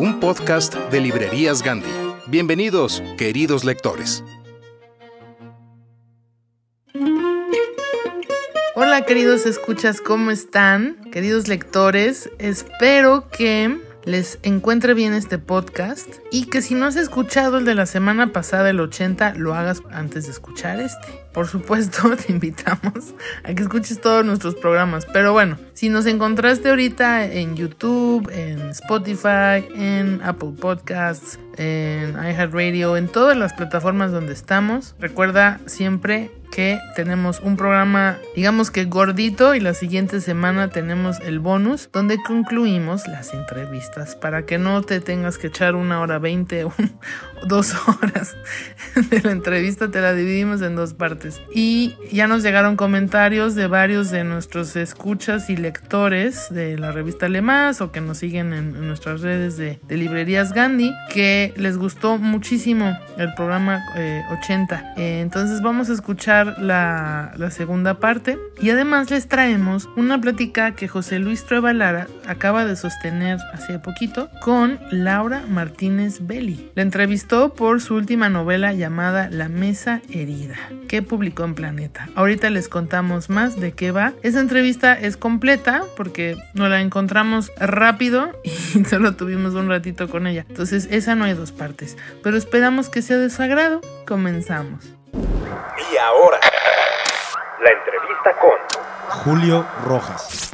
un podcast de Librerías Gandhi. Bienvenidos, queridos lectores. Hola queridos escuchas, ¿cómo están? Queridos lectores, espero que les encuentre bien este podcast y que si no has escuchado el de la semana pasada, el 80, lo hagas antes de escuchar este. Por supuesto, te invitamos a que escuches todos nuestros programas. Pero bueno, si nos encontraste ahorita en YouTube, en Spotify, en Apple Podcasts, en iHeartRadio, en todas las plataformas donde estamos, recuerda siempre que tenemos un programa, digamos que gordito, y la siguiente semana tenemos el bonus, donde concluimos las entrevistas para que no te tengas que echar una hora veinte o dos horas de la entrevista, te la dividimos en dos partes. Y ya nos llegaron comentarios de varios de nuestros escuchas y lectores de la revista Lemas o que nos siguen en, en nuestras redes de, de, librerías Gandhi, que les gustó muchísimo el programa eh, 80. Eh, entonces vamos a escuchar la, segunda parte y además les traemos una plática que José Luis Trueba Lara acaba de sostener hace poquito con Laura Martínez Belli. La entrevistó por su última novela llamada La Mesa Herida, que publicó en Planeta. Ahorita les contamos más de qué va. Esa entrevista es completa porque nos la encontramos rápido y solo tuvimos un ratito con ella. Entonces esa no hay dos partes, pero esperamos que sea de su agrado. Comenzamos. Y ahora, la entrevista con Julio Rojas.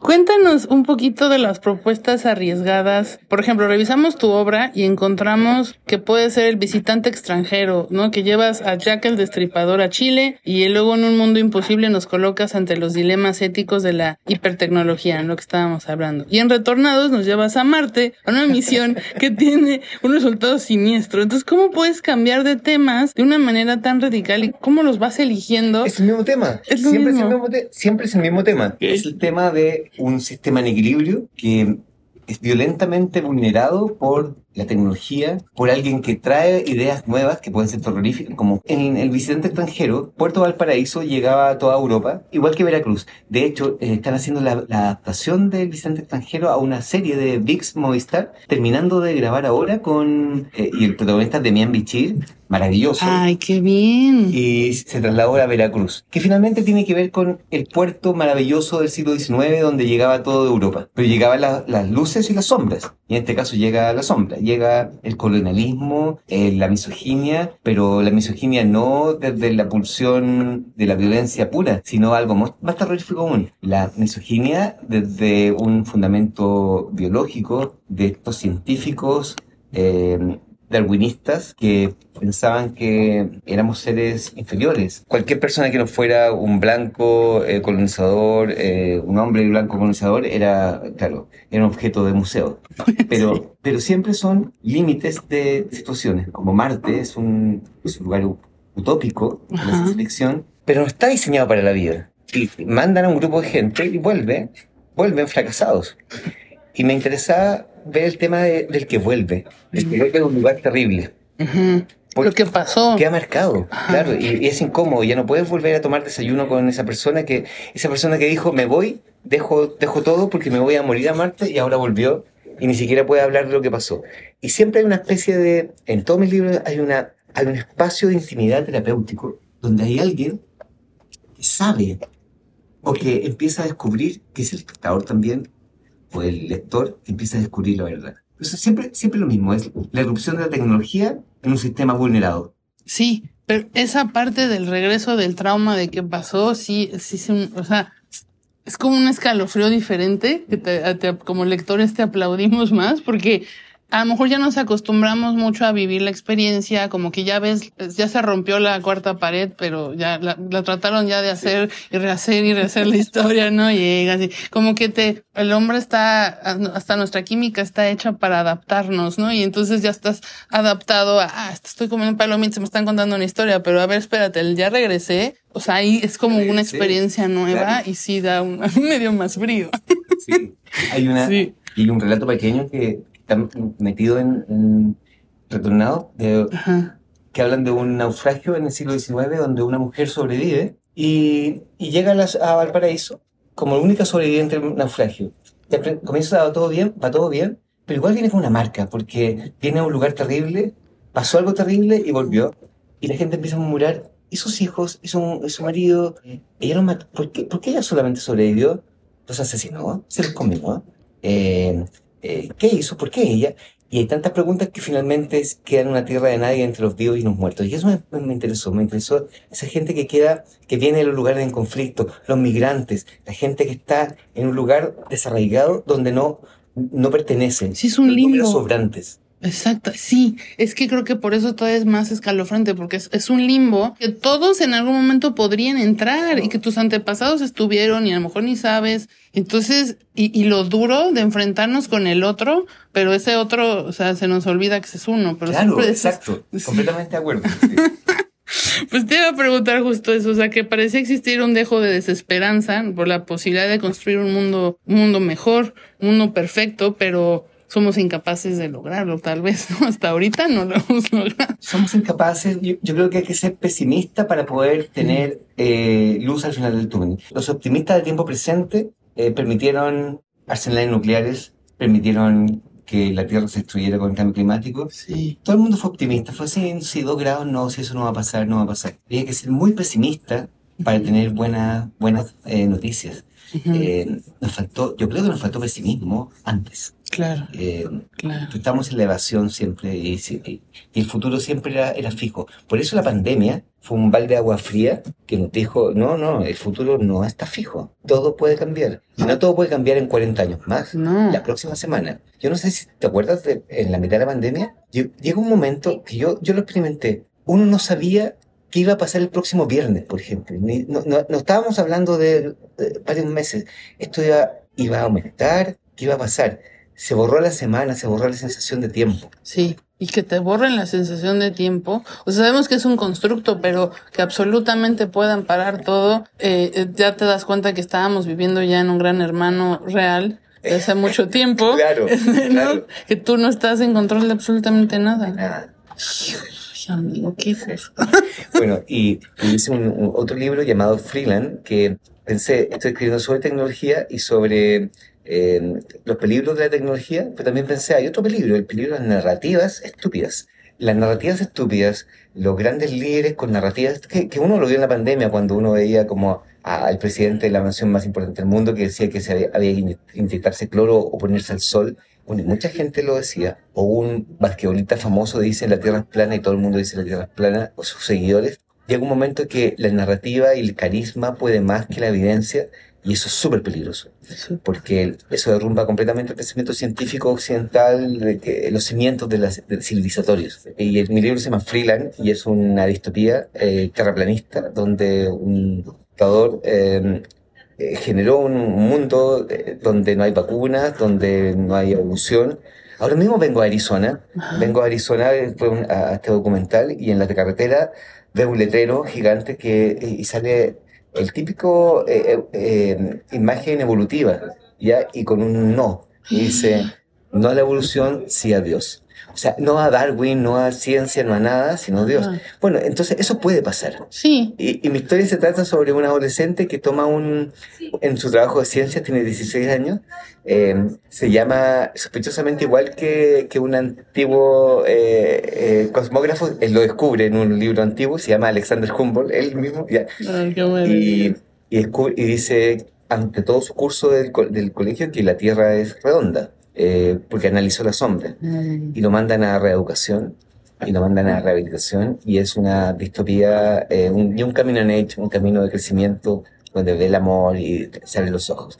Cuéntanos un poquito de las propuestas arriesgadas. Por ejemplo, revisamos tu obra y encontramos que puede ser el visitante extranjero, ¿no? Que llevas a Jack el Destripador a Chile y luego en un mundo imposible nos colocas ante los dilemas éticos de la hipertecnología, en lo que estábamos hablando. Y en Retornados nos llevas a Marte, a una misión que tiene un resultado siniestro. Entonces, ¿cómo puedes cambiar de temas de una manera tan radical y cómo los vas eligiendo? Es el mismo tema. Es siempre, mismo. Es el mismo te siempre es el mismo tema. Es el tema de un sistema en equilibrio que es violentamente vulnerado por la tecnología, por alguien que trae ideas nuevas que pueden ser terroríficas, como en el visitante extranjero, Puerto Valparaíso llegaba a toda Europa, igual que Veracruz. De hecho, eh, están haciendo la, la, adaptación del visitante extranjero a una serie de VIX Movistar, terminando de grabar ahora con, eh, y el protagonista es Demian Bichir, maravilloso. Ay, qué bien. Y se trasladó a Veracruz, que finalmente tiene que ver con el puerto maravilloso del siglo XIX donde llegaba todo de Europa. Pero llegaban la, las luces y las sombras. Y en este caso llega la sombra, llega el colonialismo, eh, la misoginia, pero la misoginia no desde la pulsión de la violencia pura, sino algo más, más terrorífico aún. La misoginia desde un fundamento biológico de estos científicos eh, darwinistas que pensaban que éramos seres inferiores. Cualquier persona que no fuera un blanco eh, colonizador, eh, un hombre blanco colonizador, era, claro, era un objeto de museo. Pero, pero siempre son límites de situaciones. Como Marte es un, es un lugar utópico ciencia ficción, pero no está diseñado para la vida. Y mandan a un grupo de gente y vuelve, vuelven fracasados. Y me interesaba ver el tema de- del que vuelve. El que vuelve a un lugar terrible. Ujú. Lo que pasó. Queda marcado, claro, y, y es incómodo. Ya no puedes volver a tomar desayuno con esa persona que, esa persona que dijo, me voy, dejo, dejo todo porque me voy a morir a Marte y ahora volvió y ni siquiera puede hablar de lo que pasó. Y siempre hay una especie de, en todos mis libros hay una, hay un espacio de intimidad terapéutico donde hay alguien que sabe o que empieza a descubrir, que es el espectador también, o el lector, empieza a descubrir la verdad. Eso siempre, siempre lo mismo, es la erupción de la tecnología en un sistema vulnerado. Sí, pero esa parte del regreso del trauma de qué pasó, sí, sí, sí, o sea, es como un escalofrío diferente que te- como lectores te aplaudimos más porque a lo mejor ya nos acostumbramos mucho a vivir la experiencia, como que ya ves, ya se rompió la cuarta pared, pero ya la, la trataron ya de hacer y rehacer y rehacer la historia, ¿no? Llega así, como que te, el hombre está, hasta nuestra química está hecha para adaptarnos, ¿no? Y entonces ya estás adaptado a, ah, estoy comiendo palomitas, me están contando una historia, pero a ver, espérate, ya regresé. O sea, ahí es como una Sí, experiencia nueva claro. y sí da un, a mí me dio más frío. Sí. Hay, una, Sí. y un relato pequeño que metido en, en Retornado, de, que hablan de un naufragio en el siglo XIX donde una mujer sobrevive y, y llega a, las- a Valparaíso como la única sobreviviente del naufragio. Comienza todo bien, va todo bien, pero igual viene con una marca porque viene a un lugar terrible, pasó algo terrible y volvió. Y la gente empieza a murmurar, ¿y sus hijos? ¿Y su, y su marido? Ella lo mató. ¿Por qué, por qué ella solamente sobrevivió? Los asesinó, se los comió. Eh, eh, ¿Qué hizo? ¿Por qué ella? Y hay tantas preguntas que finalmente quedan en una tierra de nadie entre los vivos y los muertos. Y eso me, me- interesó, me interesó esa gente que queda, que viene de los lugares en conflicto, los migrantes, la gente que está en un lugar desarraigado donde no, no pertenece. Sí, es un Los sobrantes. Exacto, sí, es que creo que por eso todavía es más escalofriante, porque es, es un limbo que todos en algún momento podrían entrar y que tus antepasados estuvieron y a lo mejor ni sabes. Entonces, y, y lo duro de enfrentarnos con el otro, pero ese otro, o sea, se nos olvida que es uno, pero Claro, siempre exacto. Completamente de acuerdo. sí. Pues te iba a preguntar justo eso, o sea, que parecía existir un dejo de desesperanza por la posibilidad de construir un mundo, un mundo mejor, un mundo perfecto, pero somos incapaces de lograrlo, tal vez, ¿no? Hasta ahorita no lo hemos logrado. Somos incapaces, yo, yo creo que hay que ser pesimista para poder tener eh, luz al final del túnel. Los optimistas del tiempo presente eh, permitieron arsenales nucleares, permitieron que la Tierra se destruyera con el cambio climático. Sí. Todo el mundo fue optimista, fue así, si dos grados no, si eso no va a pasar, no va a pasar. Y hay que ser muy pesimista para tener buenas buenas eh, noticias. Eh, nos faltó, yo creo que nos faltó pesimismo antes. Claro, Eh, claro. Estamos en la evasión siempre y, y- el futuro siempre era, era fijo. Por eso la pandemia fue un balde de agua fría que nos dijo, no, no, el futuro no está fijo. Todo puede cambiar. Y no todo puede cambiar en 40 años más. No. La próxima semana. Yo no sé si te acuerdas de en la mitad de la pandemia. lle- Llega un momento que yo, yo lo experimenté. Uno no sabía qué iba a pasar el próximo viernes, por ejemplo. Ni- no, no, no estábamos hablando de, varios meses. Esto iba, iba a aumentar, qué iba a pasar. Se borró la semana, se borró la sensación de tiempo. Sí. Y que te borren la sensación de tiempo. O sea, sabemos que es un constructo, pero que absolutamente puedan parar todo. Eh, eh, ya te das cuenta que estábamos viviendo ya en un gran hermano real hace mucho tiempo. Claro, ¿no? claro. Que tú no estás en control de absolutamente nada. Nada. Amigo, qué. Bueno, y hice un, otro libro llamado Freeland, que pensé, estoy escribiendo sobre tecnología y sobre eh, los peligros de la tecnología, pero también pensé, hay otro peligro, el peligro de las narrativas estúpidas. Las narrativas estúpidas, los grandes líderes con narrativas, que, que uno lo vio en la pandemia cuando uno veía como al presidente de la nación más importante del mundo que decía que se había, que in- inyectarse cloro o ponerse al sol. Bueno, y mucha gente lo decía. O un basquetbolista famoso dice la Tierra es plana y todo el mundo dice la Tierra es plana, o sus seguidores. Llega un momento que la narrativa y el carisma puede más que la evidencia y eso es súper peligroso, porque eso derrumba completamente el pensamiento científico occidental, de que, los cimientos de las de civilizatorios. Y el, mi libro se llama Freeland y es una distopía eh, terraplanista donde un dictador eh, eh, generó un mundo eh, donde no hay vacunas, donde no hay evolución. Ahora mismo vengo a Arizona, vengo a Arizona eh, fue un- a, este documental y en la carretera veo un letrero gigante que y sale el típico eh, eh, imagen evolutiva, ya y con un no y dice no a la evolución, sí a Dios. O sea, no a Darwin, no a ciencia, no a nada, sino a Dios. Ah. Bueno, entonces eso puede pasar. Sí. Y, y mi historia se trata sobre un adolescente que toma un, en su trabajo de ciencia, tiene 16 años, eh, se llama sospechosamente igual que, que un antiguo eh, eh, cosmógrafo, él lo descubre en un libro antiguo, se llama Alexander Humboldt, él mismo, ya, Ay, qué bueno. y, y, y dice, ante todo su curso del, co- del colegio, que la Tierra es redonda, eh, porque analizó la sombra Mm. y lo mandan a reeducación y lo mandan a rehabilitación y es una distopía eh, un, y un camino en hecho, un camino de crecimiento donde ve el amor y se abren los ojos.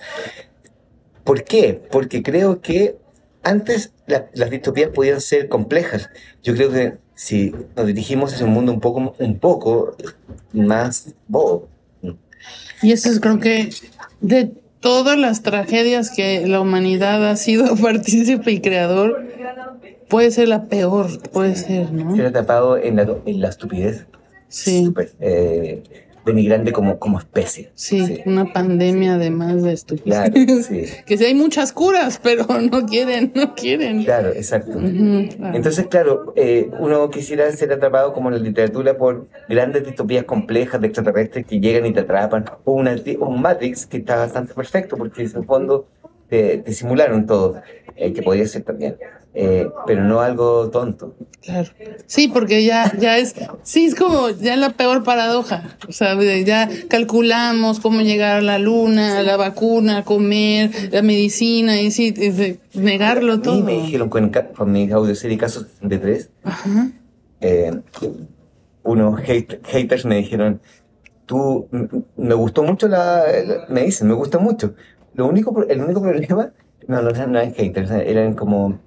¿Por qué? Porque creo que antes la- las distopías podían ser complejas. Yo creo que si nos dirigimos hacia un mundo un poco, un poco más bobo, Y eso es creo que de todas las tragedias que la humanidad ha sido partícipe y creador, puede ser la peor, puede ser, ¿no? ser atrapado en la, en la estupidez Sí. eh, denigrante como, como especie. Sí, una pandemia además de estupidez. Claro, sí. que sí hay muchas curas, pero no quieren, no quieren. Claro, exacto. Ujú, claro. Entonces, claro, eh, uno quisiera ser atrapado como en la literatura por grandes distopías complejas de extraterrestres que llegan y te atrapan, o, una, o un Matrix que está bastante perfecto porque en el fondo te, te simularon todo, eh, que podría ser también, eh, pero no algo tonto. Claro. Sí, porque ya, ya es, sí, es como ya la peor paradoja. O sea, ya calculamos cómo llegar a la luna, a la vacuna, comer, la medicina, y sí, es negarlo todo. me dijeron con, con mi audioserie Caso 73, Ajá. eh, unos hate- haters me dijeron, tú, me gustó mucho la, la- me dicen, me gusta mucho. Lo único, el único problema, no, no, no eran haters, eran como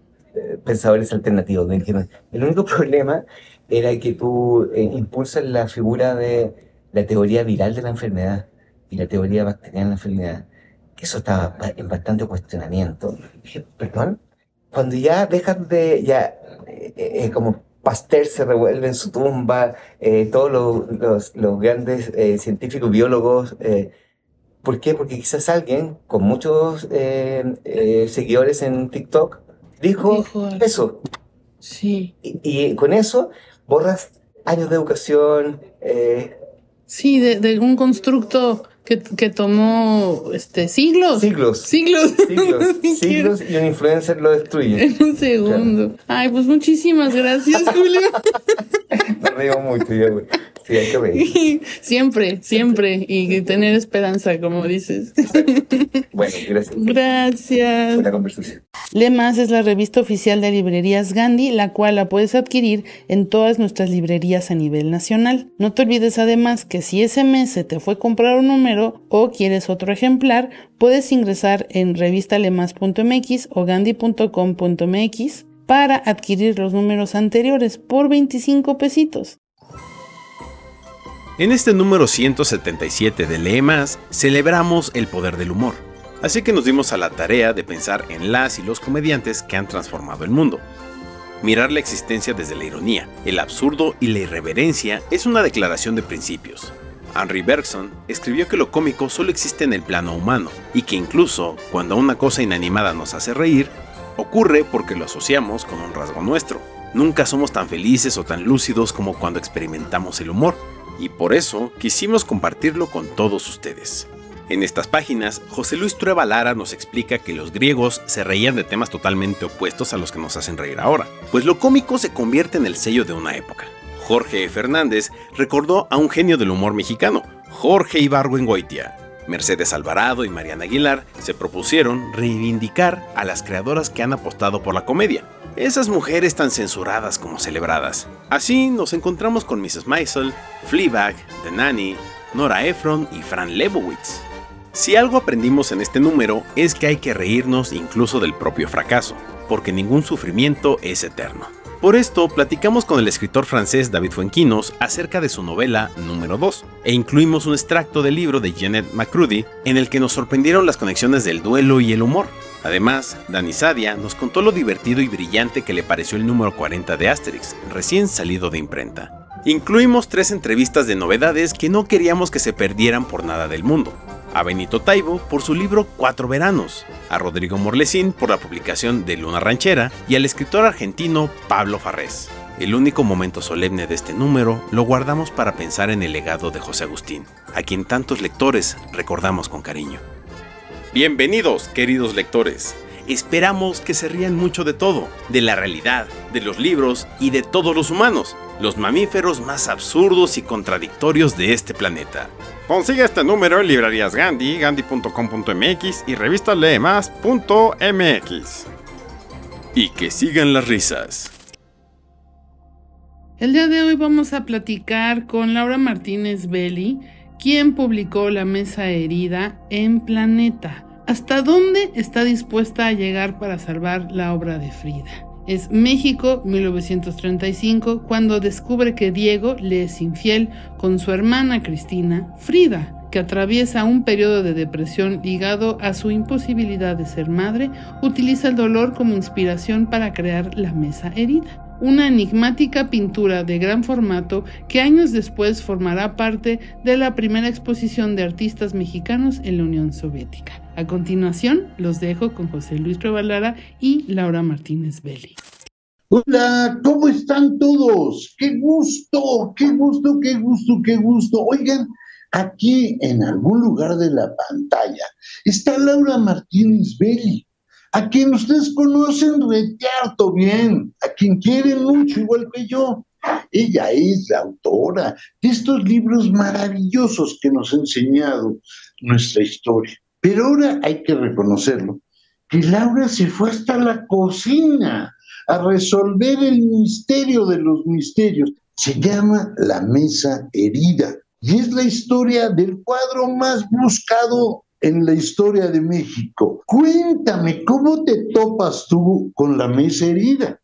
pensadores alternativos. El único problema era que tú eh, impulsas la figura de la teoría viral de la enfermedad y la teoría bacteriana de la enfermedad, que eso estaba ba- en bastante cuestionamiento. Perdón, cuando ya dejas de, ya, eh, eh, como Pasteur se revuelve en su tumba, todos los, los, grandes científicos, biólogos, ¿por qué? Porque quizás alguien con muchos seguidores en TikTok dijo, eso, Sí. y, y con eso borras años de educación, eh, Sí, de, de un constructo que, que tomó este siglos. siglos, Siglos. siglos, siglos, y un influencer lo destruye. En un segundo. Ay, pues muchísimas gracias, Julio. Me río mucho, ya, güey. Sí, hay que reír. siempre, siempre. Y tener esperanza, como dices. Bueno, gracias Gracias. la conversación. Lemas es la revista oficial de librerías Gandhi, la cual la puedes adquirir en todas nuestras librerías a nivel nacional. No te olvides además que si ese mes se te fue comprar un número o quieres otro ejemplar, puedes ingresar en revistalemas.mx o gandhi.com.mx para adquirir los números anteriores por 25 pesitos. En este número 177 de Lee Más, celebramos el poder del humor. Así que nos dimos a la tarea de pensar en las y los comediantes que han transformado el mundo. Mirar la existencia desde la ironía, el absurdo y la irreverencia es una declaración de principios. Henry Bergson escribió que lo cómico solo existe en el plano humano y que incluso cuando una cosa inanimada nos hace reír, ocurre porque lo asociamos con un rasgo nuestro. Nunca somos tan felices o tan lúcidos como cuando experimentamos el humor, y por eso quisimos compartirlo con todos ustedes. En estas páginas, José Luis Trueba Lara nos explica que los griegos se reían de temas totalmente opuestos a los que nos hacen reír ahora, pues lo cómico se convierte en el sello de una época. Jorge Fernández recordó a un genio del humor mexicano, Jorge Ibargüengoitia. Mercedes Alvarado y Mariana Aguilar se propusieron reivindicar a las creadoras que han apostado por la comedia, esas mujeres tan censuradas como celebradas. Así nos encontramos con Mrs. Maisel, Fleabag, The Nanny, Nora Ephron y Fran Lebowitz. Si algo aprendimos en este número es que hay que reírnos incluso del propio fracaso, porque ningún sufrimiento es eterno. Por esto, platicamos con el escritor francés David Fuenquinos acerca de su novela número 2, e incluimos un extracto del libro de Janet McCrudy en el que nos sorprendieron las conexiones del duelo y el humor. Además, Dani Sadia nos contó lo divertido y brillante que le pareció el número 40 de Asterix, recién salido de imprenta. Incluimos tres entrevistas de novedades que no queríamos que se perdieran por nada del mundo. A Benito Taibo por su libro Cuatro Veranos, a Rodrigo Morlesín por la publicación de Luna Ranchera y al escritor argentino Pablo Farrés. El único momento solemne de este número lo guardamos para pensar en el legado de José Agustín, a quien tantos lectores recordamos con cariño. Bienvenidos, queridos lectores. Esperamos que se rían mucho de todo, de la realidad, de los libros y de todos los humanos, los mamíferos más absurdos y contradictorios de este planeta. Consigue este número en librerías Gandhi, gandhi.com.mx y revistalemás.mx. Y que sigan las risas. El día de hoy vamos a platicar con Laura Martínez Belli, quien publicó La Mesa Herida en Planeta. ¿Hasta dónde está dispuesta a llegar para salvar la obra de Frida? Es México 1935 cuando descubre que Diego le es infiel con su hermana Cristina, Frida, que atraviesa un periodo de depresión ligado a su imposibilidad de ser madre, utiliza el dolor como inspiración para crear la mesa herida una enigmática pintura de gran formato que años después formará parte de la primera exposición de artistas mexicanos en la Unión Soviética. A continuación, los dejo con José Luis Prevalara y Laura Martínez Belli. Hola, ¿cómo están todos? Qué gusto, qué gusto, qué gusto, qué gusto. Oigan, aquí en algún lugar de la pantalla está Laura Martínez Belli a quien ustedes conocen retearto bien, a quien quieren mucho, igual que yo. Ella es la autora de estos libros maravillosos que nos ha enseñado nuestra historia. Pero ahora hay que reconocerlo, que Laura se fue hasta la cocina a resolver el misterio de los misterios. Se llama La Mesa Herida y es la historia del cuadro más buscado en la historia de México. Cuéntame, ¿cómo te topas tú con la mesa herida?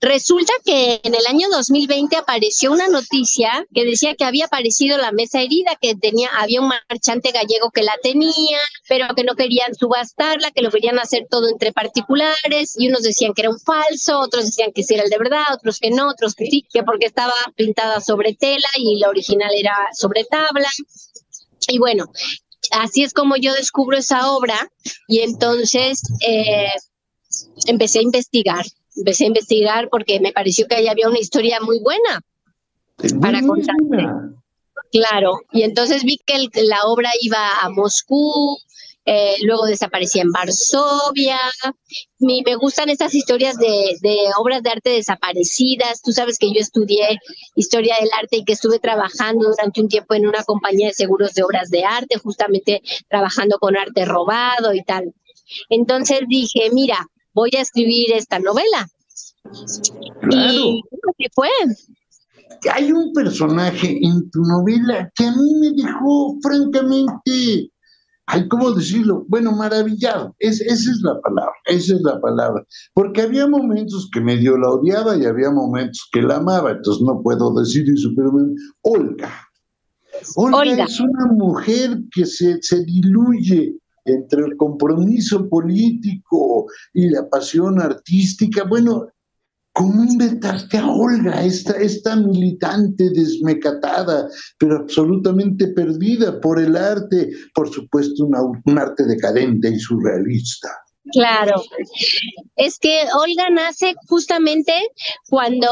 Resulta que en el año 2020 apareció una noticia que decía que había aparecido la mesa herida, que tenía, había un marchante gallego que la tenía, pero que no querían subastarla, que lo querían hacer todo entre particulares, y unos decían que era un falso, otros decían que sí era el de verdad, otros que no, otros que sí, que porque estaba pintada sobre tela y la original era sobre tabla. Y bueno, así es como yo descubro esa obra y entonces eh, empecé a investigar, empecé a investigar porque me pareció que ahí había una historia muy buena para contarte. Claro, y entonces vi que la obra iba a Moscú, eh, luego desaparecía en Varsovia. Me, me gustan estas historias de, obras de arte desaparecidas. Tú sabes que yo estudié historia del arte y que estuve trabajando durante un tiempo en una compañía de seguros de obras de arte, justamente trabajando con arte robado y tal. Entonces dije, mira, voy a escribir esta novela. Y ¿qué fue? Hay un personaje en tu novela que a mí me dejó francamente ay, ¿cómo decirlo? Bueno, maravillado. esa es la palabra, esa es la palabra. Porque había momentos que medio la odiaba y había momentos que la amaba, entonces no puedo decir eso, pero Olga. Olga, es una mujer que se, se diluye entre el compromiso político y la pasión artística. Bueno, ¿Cómo inventaste a Olga, esta, esta militante desmecatada, pero absolutamente perdida por el arte, por supuesto un arte decadente y surrealista? Claro, es que Olga nace justamente cuando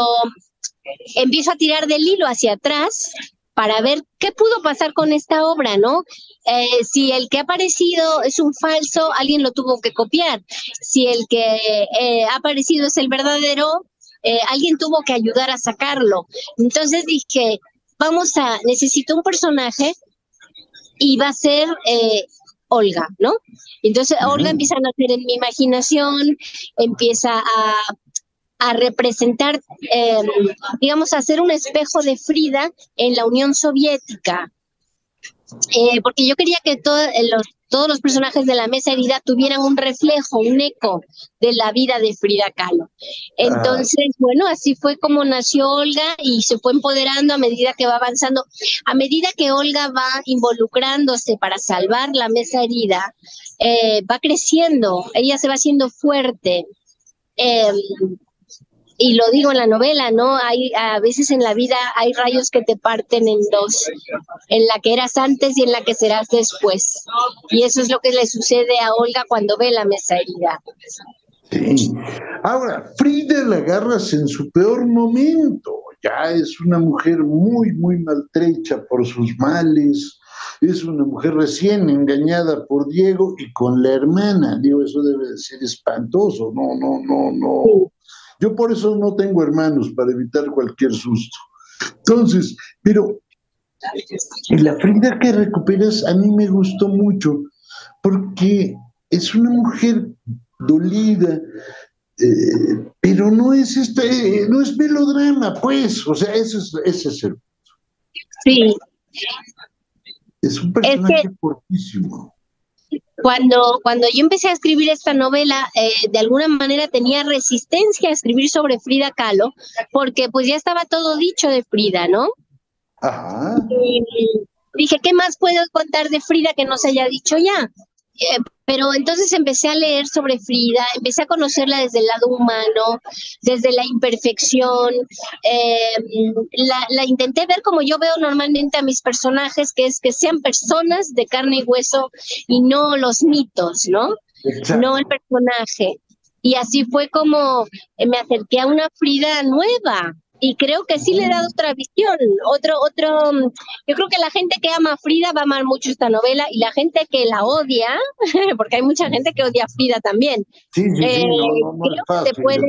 empieza a tirar del hilo hacia atrás para ver qué pudo pasar con esta obra, ¿no? Eh, si el que ha aparecido es un falso, alguien lo tuvo que copiar. Si el que eh, ha aparecido es el verdadero, eh, alguien tuvo que ayudar a sacarlo. Entonces dije, vamos a, necesito un personaje y va a ser eh, Olga, ¿no? Entonces Olga empieza a nacer en mi imaginación, empieza a, a representar, em, digamos, a ser un espejo de Frida en la Unión Soviética. Eh, porque yo quería que todos los todos los personajes de la mesa herida tuvieran un reflejo, un eco de la vida de Frida Kahlo. Entonces, bueno, así fue como nació Olga y se fue empoderando a medida que va avanzando. A medida que Olga va involucrándose para salvar la mesa herida, eh, va creciendo, ella se va haciendo fuerte. Em, y lo digo en la novela, ¿no? Hay a veces en la vida hay rayos que te parten en dos, en la que eras antes y en la que serás después. Y eso es lo que le sucede a Olga cuando ve la mesa herida. Sí. Ahora, Frida la agarras en su peor momento. Ya es una mujer muy, muy maltrecha por sus males. Es una mujer recién engañada por Diego y con la hermana. Digo, eso debe de ser espantoso. No, no, no, no. Yo por eso no tengo hermanos, para evitar cualquier susto. Entonces, pero la Frida que recuperas a mí me gustó mucho porque es una mujer dolida, eh, pero no es este, no es melodrama, pues, o sea, ese es, ese es el. Sí. Es un personaje fortísimo cuando, cuando yo empecé a escribir esta novela, eh, de alguna manera tenía resistencia a escribir sobre Frida Kahlo, porque pues ya estaba todo dicho de Frida, ¿no? Ajá. Y dije, ¿qué más puedo contar de Frida que no se haya dicho ya? Eh, pero entonces empecé a leer sobre Frida, empecé a conocerla desde el lado humano, desde la imperfección. Eh, la, intenté ver como yo veo normalmente a mis personajes, que es que sean personas de carne y hueso y no los mitos, ¿no? No el personaje. Y así fue como me acerqué a una Frida nueva, y creo que sí le he dado otra visión, otro, otro, yo creo que la gente que ama a Frida va a amar mucho esta novela y la gente que la odia, porque hay mucha gente que odia a Frida también, eh, creo que puede,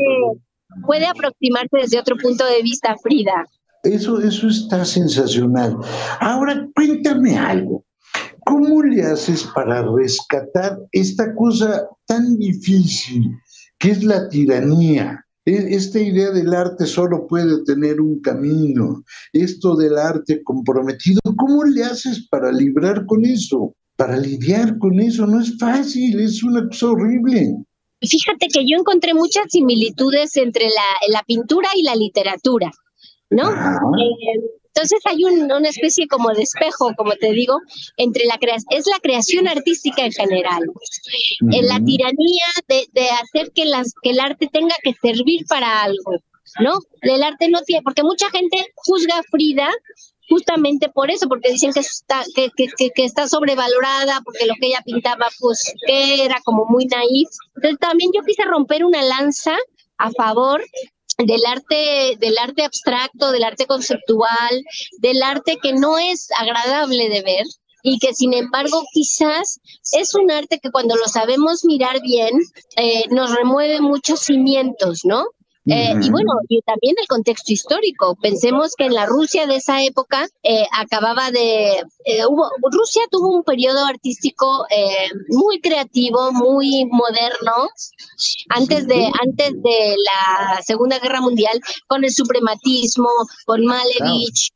puede aproximarse desde otro punto de vista a Frida. Eso, eso está sensacional. Ahora cuéntame algo. ¿Cómo le haces para rescatar esta cosa tan difícil que es la tiranía? E, esta idea del arte solo puede tener un camino, esto del arte comprometido, ¿cómo le haces para librar con eso? Para lidiar con eso no es fácil, es una cosa horrible. Fíjate que yo encontré muchas similitudes entre la, la pintura y la literatura, ¿no? Entonces hay una especie como de espejo, como te digo, entre la creación, es la creación artística en general. En la tiranía de, hacer que, las, que el arte tenga que servir para algo, ¿no? El arte no tiene, porque mucha gente juzga a Frida justamente por eso, porque dicen que está, que, que, que, está sobrevalorada, porque lo que ella pintaba, pues, que era como muy naif. Entonces también yo quise romper una lanza a favor del arte, del arte abstracto, del arte conceptual, del arte que no es agradable de ver y que sin embargo quizás es un arte que cuando lo sabemos mirar bien eh, nos remueve muchos cimientos, ¿no? Eh, y bueno, y también el contexto histórico. Pensemos que en la Rusia de esa época eh, acababa de... Eh, hubo, Rusia tuvo un periodo artístico muy creativo, muy moderno, antes de, antes de la Segunda Guerra Mundial, con el suprematismo, con Malevich,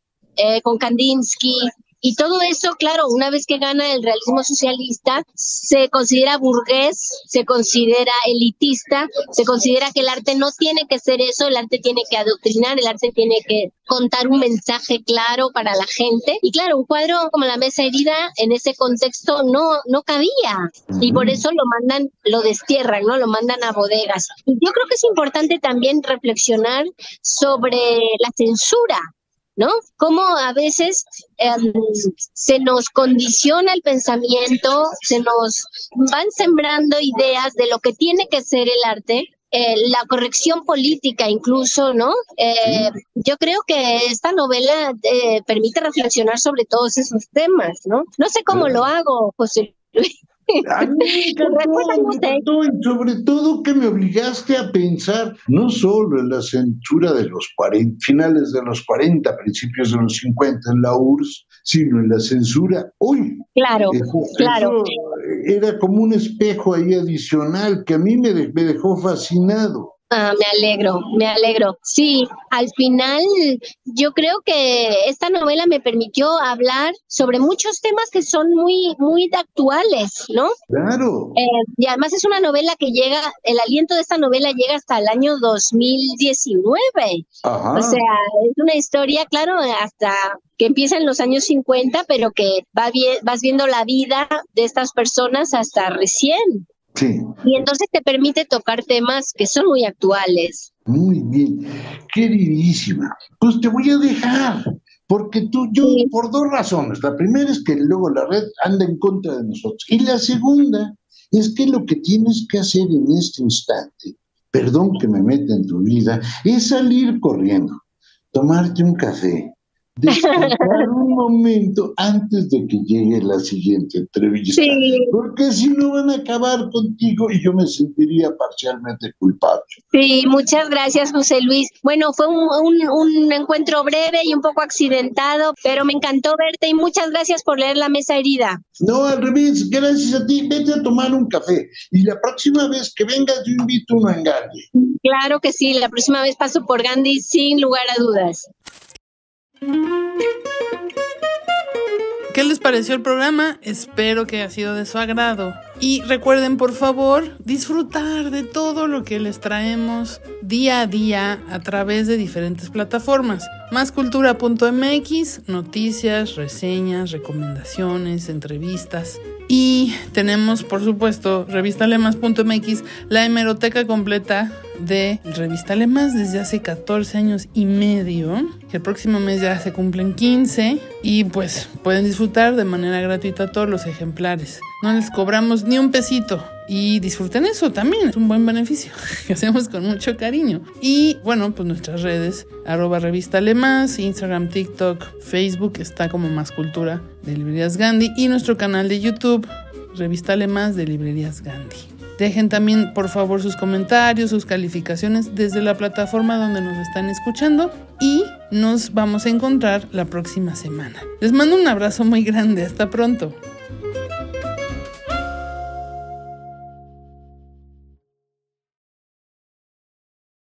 con Kandinsky, y todo eso, claro, una vez que gana el realismo socialista, se considera burgués, se considera elitista, se considera que el arte no tiene que ser eso, el arte tiene que adoctrinar, el arte tiene que contar un mensaje claro para la gente. Y claro, un cuadro como La Mesa Herida en ese contexto no, no cabía. Y por eso lo mandan, lo destierran, ¿no? Lo mandan a bodegas. Y yo creo que es importante también reflexionar sobre la censura ¿no? Cómo a veces em, se nos condiciona el pensamiento, se nos van sembrando ideas de lo que tiene que ser el arte. Eh, la corrección política incluso, ¿no? Eh, yo creo que esta novela eh, permite reflexionar sobre todos esos temas, ¿no? No sé cómo lo hago, José Luis. A mí y sobre todo que me obligaste a pensar no solo en la censura de los 40, finales de los 40, principios de los 50 en la URSS, sino en la censura hoy. Claro, claro. era como un espejo ahí adicional que a mí me dejó fascinado. Ah, me alegro, me alegro. Sí, al final yo creo que esta novela me permitió hablar sobre muchos temas que son muy, muy actuales, ¿no? Claro. Eh, y además es una novela que llega, el aliento de esta novela llega hasta el año 2019. Ajá. O sea, es una historia, claro, hasta que empieza en los años 50, pero que va bien, vas viendo la vida de estas personas hasta recién. Sí. Y entonces te permite tocar temas que son muy actuales. Muy bien. Queridísima, pues te voy a dejar. Porque tú, yo, por dos razones. La primera es que luego la red anda en contra de nosotros. Y la segunda es que lo que tienes que hacer en este instante, perdón que me meta en tu vida, es salir corriendo, tomarte un café, descansar un momento antes de que llegue la siguiente entrevista. Porque si no van a acabar contigo y yo me sentiría parcialmente culpable. Sí, muchas gracias, José Luis. Bueno, fue un, un, encuentro breve y un poco accidentado, pero me encantó verte y muchas gracias por leer La Mesa Herida. No, al revés, gracias a ti. Vete a tomar un café y la próxima vez que vengas yo invito uno en Gandhi. Claro que sí, la próxima vez paso por Gandhi sin lugar a dudas. ¿Qué les pareció el programa? Espero que haya sido de su agrado. Y recuerden, por favor, disfrutar de todo lo que les traemos día a día a través de diferentes plataformas. Máscultura.mx, noticias, reseñas, recomendaciones, entrevistas. Y tenemos, por supuesto, revistalemas.mx, la hemeroteca completa de Revista Lemas desde hace 14 años y medio. El próximo mes ya se cumplen 15 y pues pueden disfrutar de manera gratuita todos los ejemplares. No les cobramos ni un pesito. Y disfruten eso también, es un buen beneficio que hacemos con mucho cariño. Y bueno, pues nuestras redes, arroba revista Lemas, Instagram, TikTok, Facebook, está como Más Cultura de Librerías Gandhi y nuestro canal de YouTube, Revista Lemas de Librerías Gandhi. Dejen también, por favor, sus comentarios, sus calificaciones desde la plataforma donde nos están escuchando y nos vamos a encontrar la próxima semana. Les mando un abrazo muy grande. Hasta pronto.